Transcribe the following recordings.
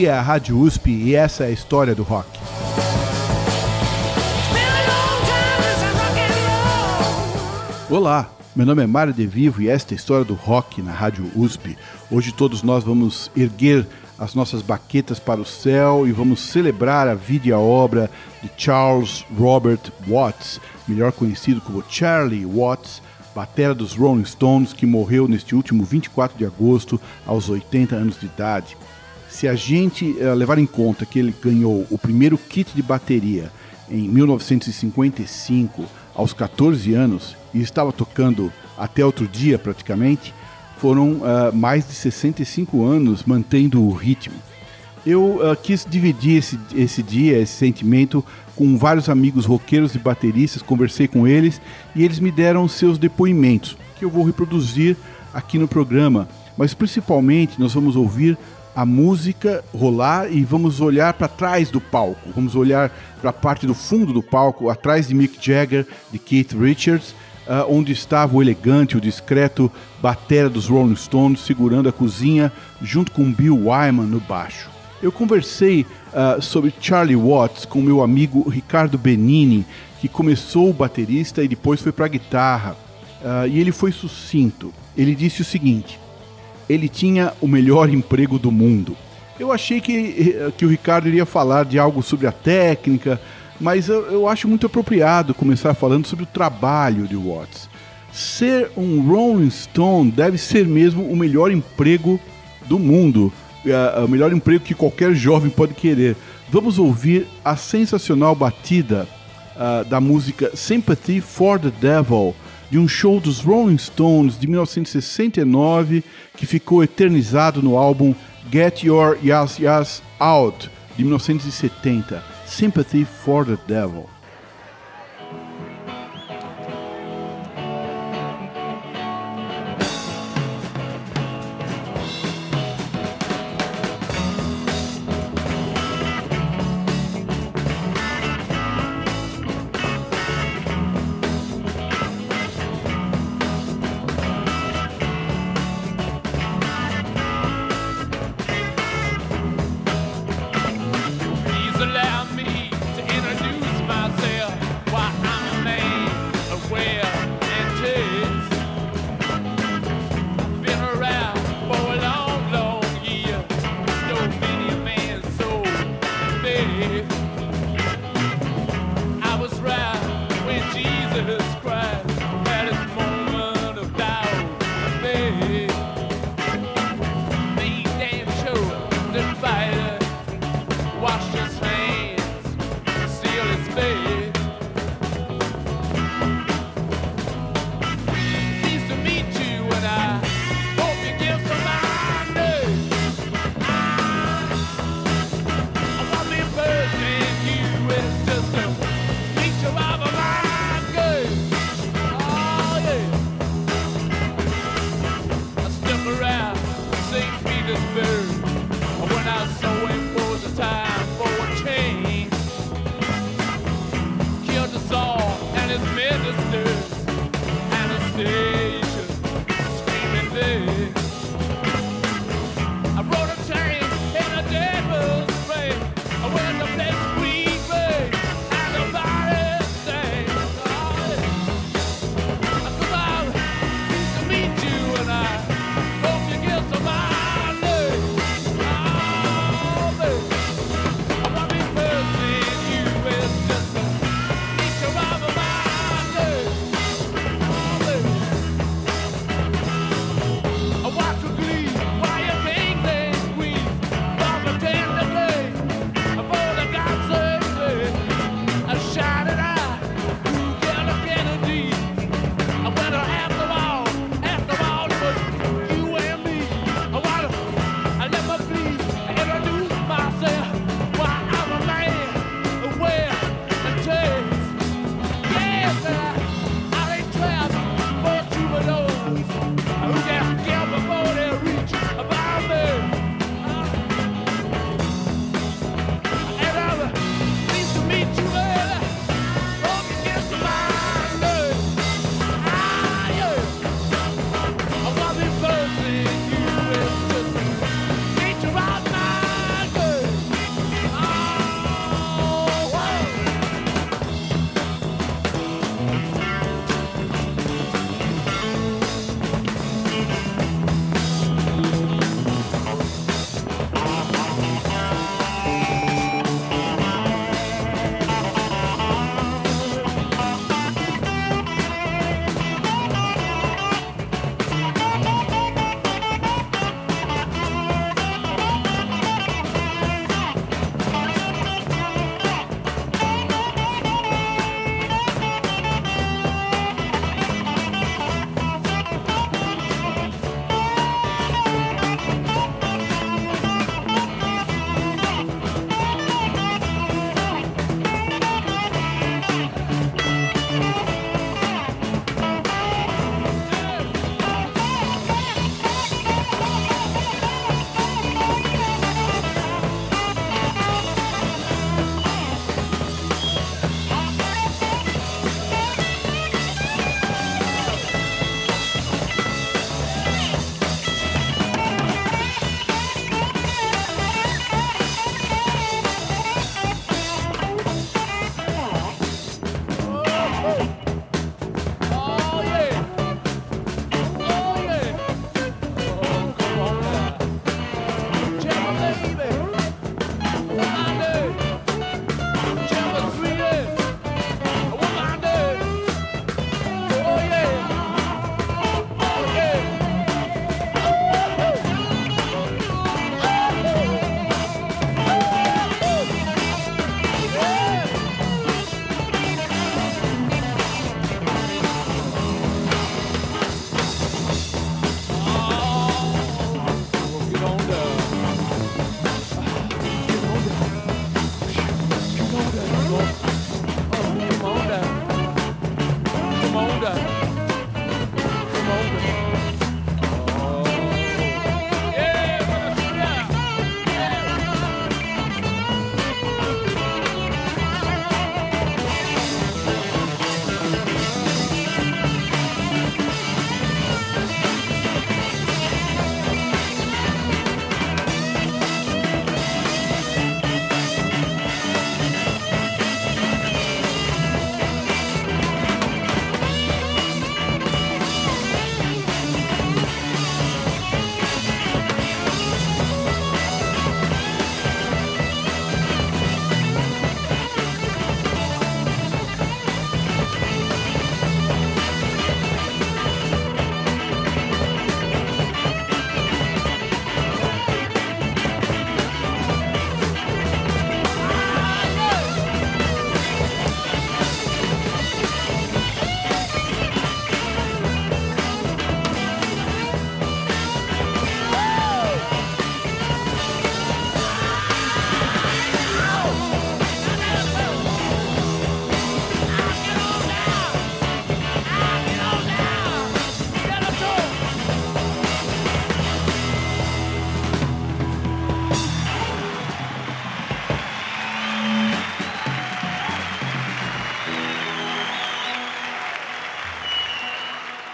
Aqui é a Rádio USP e essa é a história do rock. Olá, meu nome é Mário De Vivo e esta é a história do rock na Rádio USP. Hoje todos nós vamos erguer as nossas baquetas para o céu e vamos celebrar a vida e a obra de Charles Robert Watts, melhor conhecido como Charlie Watts, batera dos Rolling Stones, que morreu neste último 24 de agosto aos 80 anos de idade. Se a gente uh, levar em conta que ele ganhou o primeiro kit de bateria em 1955, aos 14 anos, e estava tocando até outro dia praticamente, foram uh, mais de 65 anos mantendo o ritmo. Eu uh, quis dividir esse, esse dia, esse sentimento, com vários amigos roqueiros e bateristas, conversei com eles e eles me deram seus depoimentos, que eu vou reproduzir aqui no programa. Mas principalmente nós vamos ouvir a música rolar e vamos olhar para trás do palco, vamos olhar para a parte do fundo do palco, atrás de Mick Jagger, de Keith Richards, uh, onde estava o elegante, o discreto batera dos Rolling Stones segurando a cozinha junto com Bill Wyman no baixo. Eu conversei uh, sobre Charlie Watts com meu amigo Ricardo Benini, que começou o baterista e depois foi para a guitarra. Uh, e ele foi sucinto. Ele disse o seguinte: ele tinha o melhor emprego do mundo. Eu achei que, eh, que o Ricardo iria falar de algo sobre a técnica, mas eu, eu acho muito apropriado começar falando sobre o trabalho de Watts. Ser um Rolling Stone deve ser mesmo o melhor emprego do mundo, é, o melhor emprego que qualquer jovem pode querer. Vamos ouvir a sensacional batida uh, da música Sympathy for the Devil, de um show dos Rolling Stones de 1969, que ficou eternizado no álbum Get Your Yas Yas Out, de 1970. Sympathy for the Devil.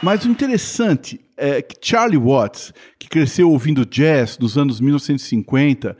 Mas o interessante é que Charlie Watts, que cresceu ouvindo jazz nos anos 1950,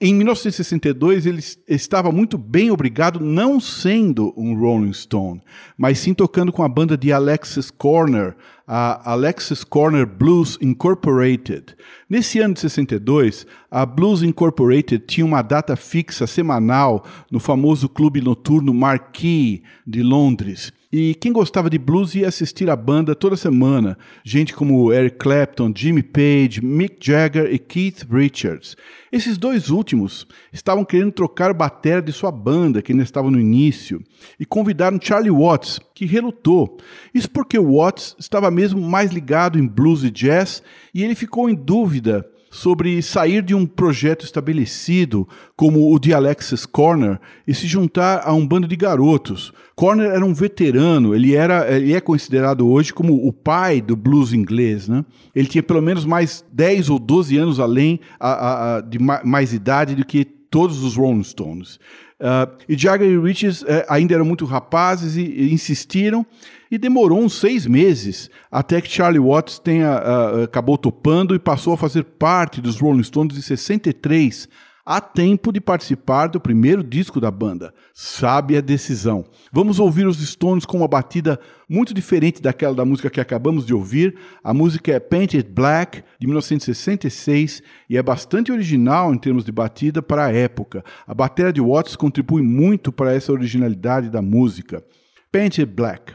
em 1962 ele estava muito bem obrigado, não sendo um Rolling Stone, mas sim tocando com a banda de Alexis Corner, a Alexis Corner Blues Incorporated. Nesse ano de 62, a Blues Incorporated tinha uma data fixa semanal no famoso clube noturno Marquee de Londres. E quem gostava de blues ia assistir a banda toda semana. Gente como Eric Clapton, Jimmy Page, Mick Jagger e Keith Richards. Esses dois últimos estavam querendo trocar o bater de sua banda, que ainda estava no início, e convidaram Charlie Watts, que relutou. Isso porque Watts estava mesmo mais ligado em blues e jazz, e ele ficou em dúvida sobre sair de um projeto estabelecido como o de Alexis Corner e se juntar a um bando de garotos. Corner era um veterano, ele, era, ele é considerado hoje como o pai do blues inglês. Né? Ele tinha pelo menos mais 10 ou 12 anos além a, a, a, de mais idade do que todos os Rolling Stones. Uh, e Jagger e Richards uh, ainda eram muito rapazes e, e, insistiram, e demorou uns seis meses até que Charlie Watts tenha, uh, acabou topando e passou a fazer parte dos Rolling Stones em 63, a tempo de participar do primeiro disco da banda. Sabe a decisão. Vamos ouvir os Stones com uma batida muito diferente daquela da música que acabamos de ouvir. A música é Painted Black, de 1966, e é bastante original em termos de batida para a época. A bateria de Watts contribui muito para essa originalidade da música. Painted Black.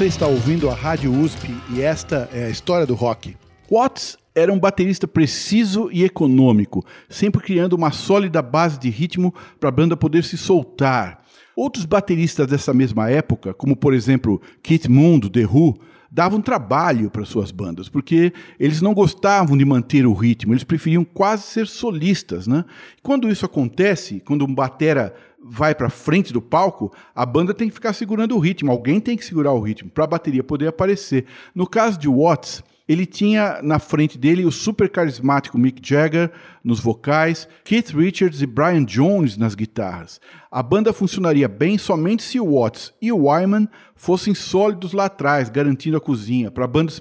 Você está ouvindo a Rádio USP e esta é a história do rock. Watts era um baterista preciso e econômico, sempre criando uma sólida base de ritmo para a banda poder se soltar. Outros bateristas dessa mesma época, como por exemplo Keith Moon do The Who, davam trabalho para suas bandas, porque eles não gostavam de manter o ritmo, eles preferiam quase ser solistas, né? Quando isso acontece, quando um batera vai para frente do palco, a banda tem que ficar segurando o ritmo, alguém tem que segurar o ritmo para a bateria poder aparecer. No caso de Watts, ele tinha na frente dele o super carismático Mick Jagger nos vocais, Keith Richards e Brian Jones nas guitarras. A banda funcionaria bem somente se o Watts e o Wyman fossem sólidos lá atrás, garantindo a cozinha, para a banda,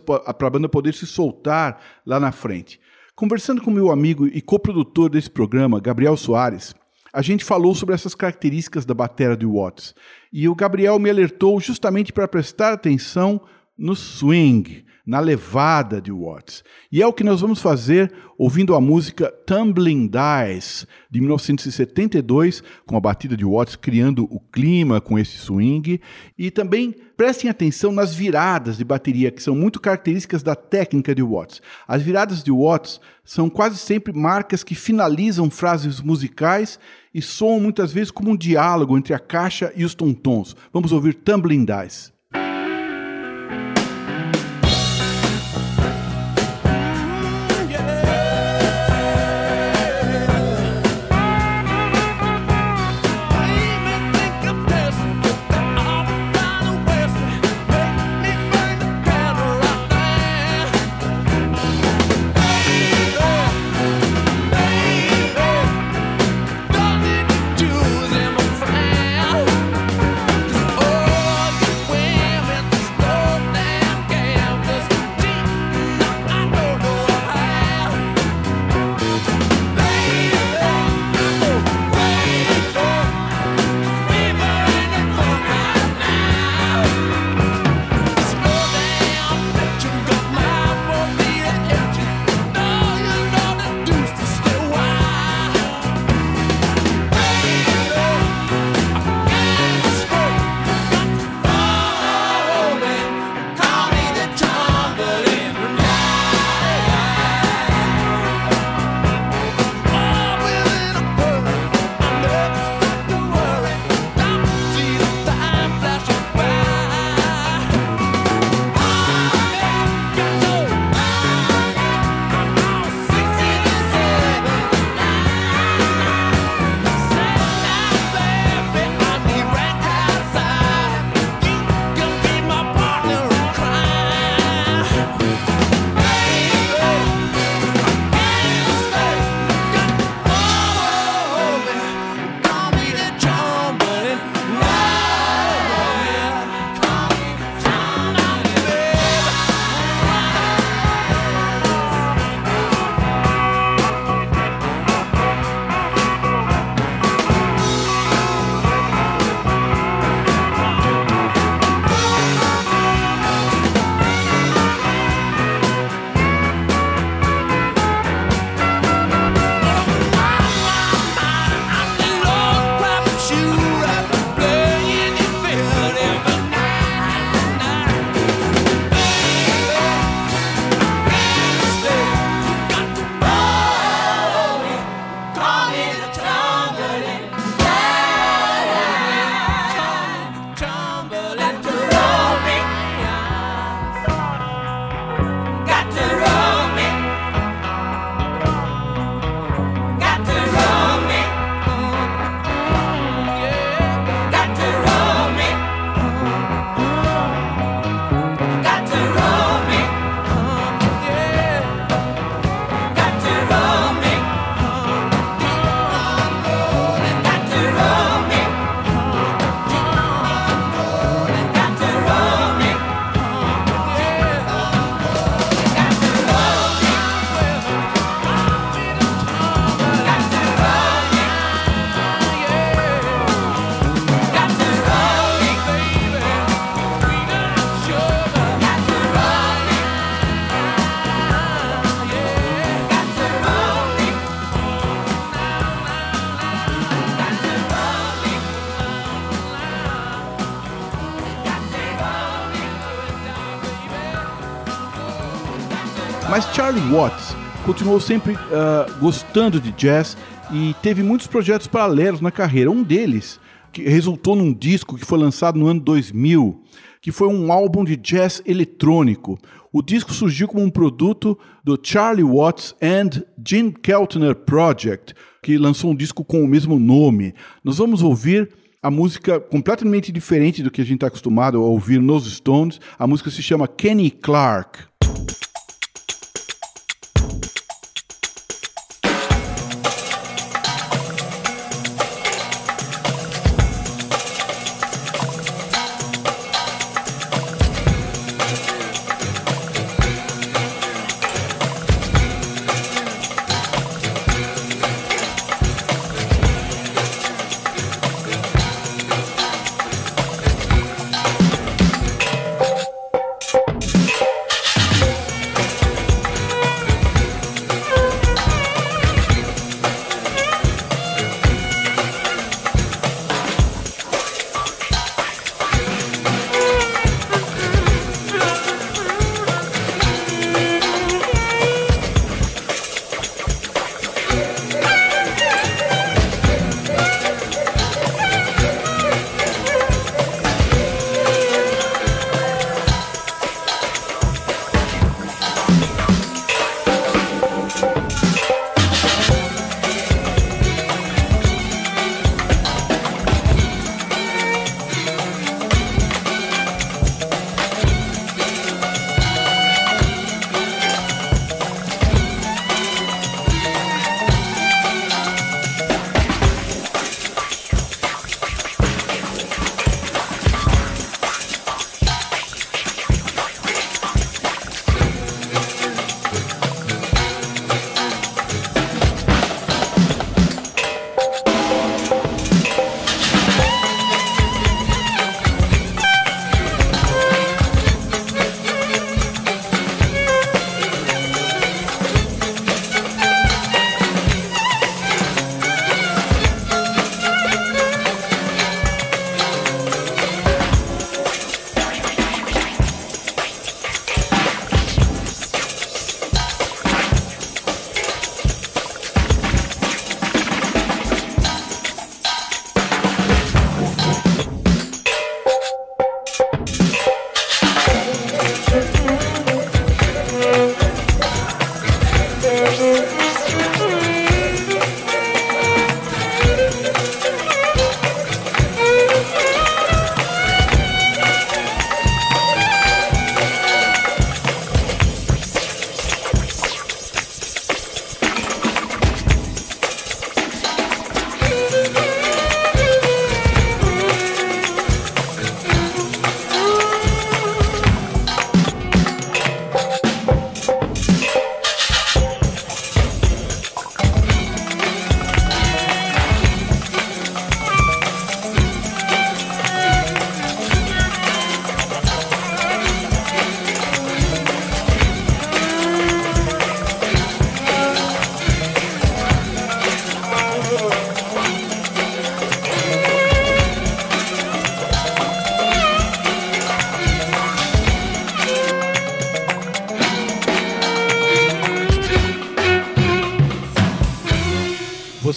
banda poder se soltar lá na frente. Conversando com meu amigo e coprodutor desse programa, Gabriel Soares, a gente falou sobre essas características da bateria de Watts. E o Gabriel me alertou justamente para prestar atenção no swing, na levada de Watts. E é o que nós vamos fazer ouvindo a música Tumbling Dice, de 1972, com a batida de Watts criando o clima com esse swing. E também prestem atenção nas viradas de bateria, que são muito características da técnica de Watts. As viradas de Watts são quase sempre marcas que finalizam frases musicais e soam muitas vezes como um diálogo entre a caixa e os tontons. Vamos ouvir Tumbling Dice. Mas Charlie Watts continuou sempre uh, gostando de jazz e teve muitos projetos paralelos na carreira. Um deles que resultou num disco que foi lançado no ano 2000, que foi um álbum de jazz eletrônico. O disco surgiu como um produto do Charlie Watts and Gene Keltner Project, que lançou um disco com o mesmo nome. Nós vamos ouvir a música completamente diferente do que a gente está acostumado a ouvir nos Stones. A música se chama Kenny Clark.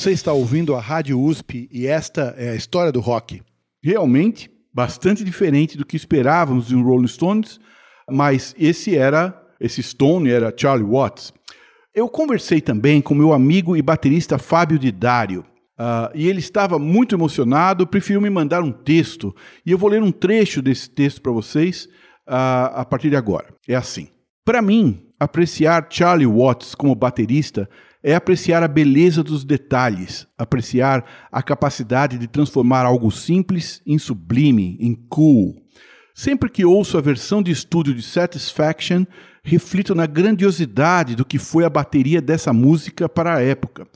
Você está ouvindo a Rádio USP e esta é a história do rock. Realmente, bastante diferente do que esperávamos de um Rolling Stones, mas esse era, esse Stone era Charlie Watts. Eu conversei também com meu amigo e baterista Fábio Didário, uh, e ele estava muito emocionado, preferiu me mandar um texto, e eu vou ler um trecho desse texto para vocês uh, a partir de agora. É assim: Para mim, apreciar Charlie Watts como baterista é apreciar a beleza dos detalhes, apreciar a capacidade de transformar algo simples em sublime, em cool. Sempre que ouço a versão de estúdio de Satisfaction, reflito na grandiosidade do que foi a bateria dessa música para a época.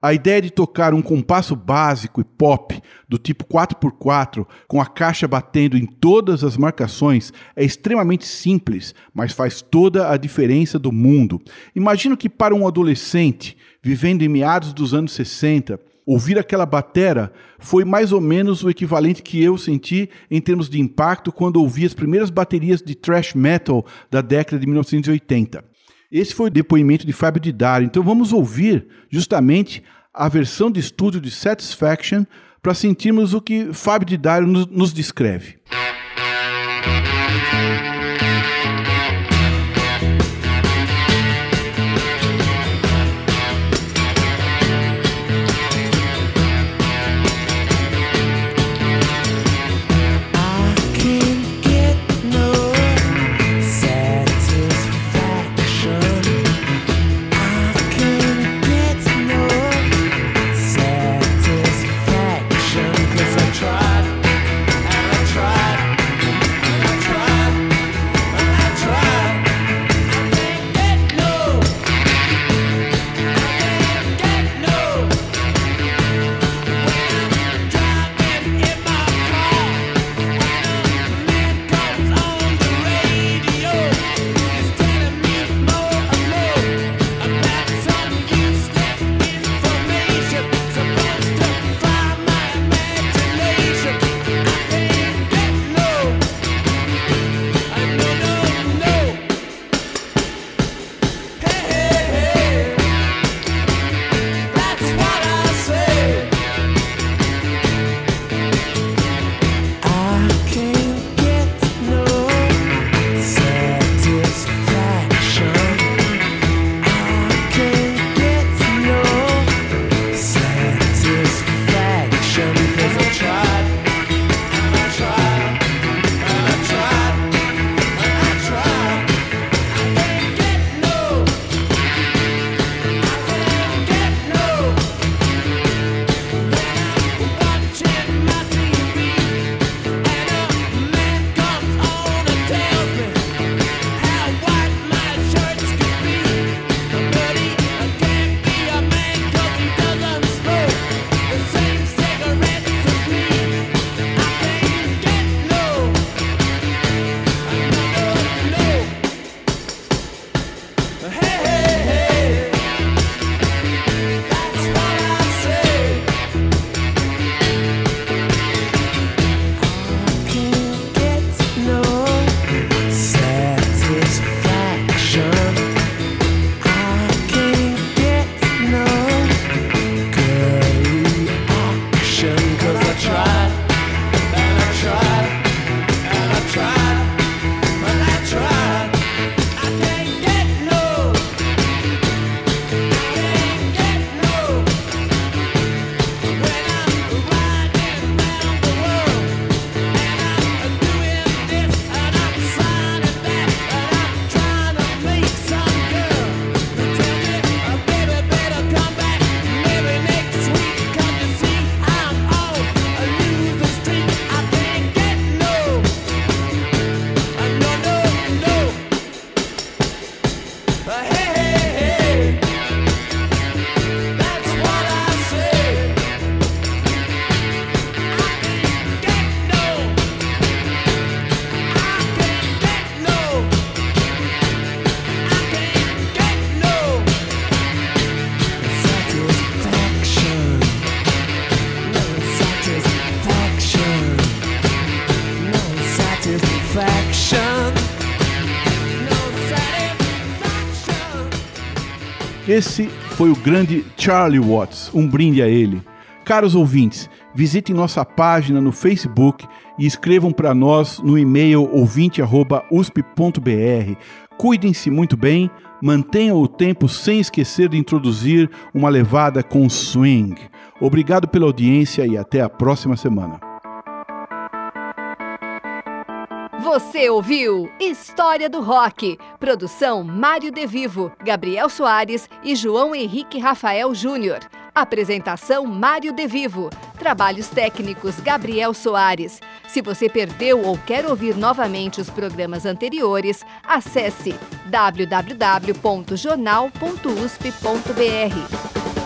A ideia de tocar um compasso básico e pop do tipo 4x4 com a caixa batendo em todas as marcações é extremamente simples, mas faz toda a diferença do mundo. Imagino que para um adolescente vivendo em meados dos anos 60, ouvir aquela batera foi mais ou menos o equivalente que eu senti em termos de impacto quando ouvi as primeiras baterias de thrash metal da década de 1980. Esse foi o depoimento de Fábio Didário. Então vamos ouvir justamente a versão de estúdio de Satisfaction para sentirmos o que Fábio Didário nos, nos descreve. Esse foi o grande Charlie Watts, um brinde a ele. Caros ouvintes, visitem nossa página no Facebook e escrevam para nós no e-mail ouvinte@usp.br. Cuidem-se muito bem, mantenham o tempo sem esquecer de introduzir uma levada com swing. Obrigado pela audiência e até a próxima semana. Você ouviu História do Rock. Produção Mário De Vivo, Gabriel Soares e João Henrique Rafael Júnior. Apresentação Mário De Vivo. Trabalhos técnicos Gabriel Soares. Se você perdeu ou quer ouvir novamente os programas anteriores, acesse www.jornal.usp.br.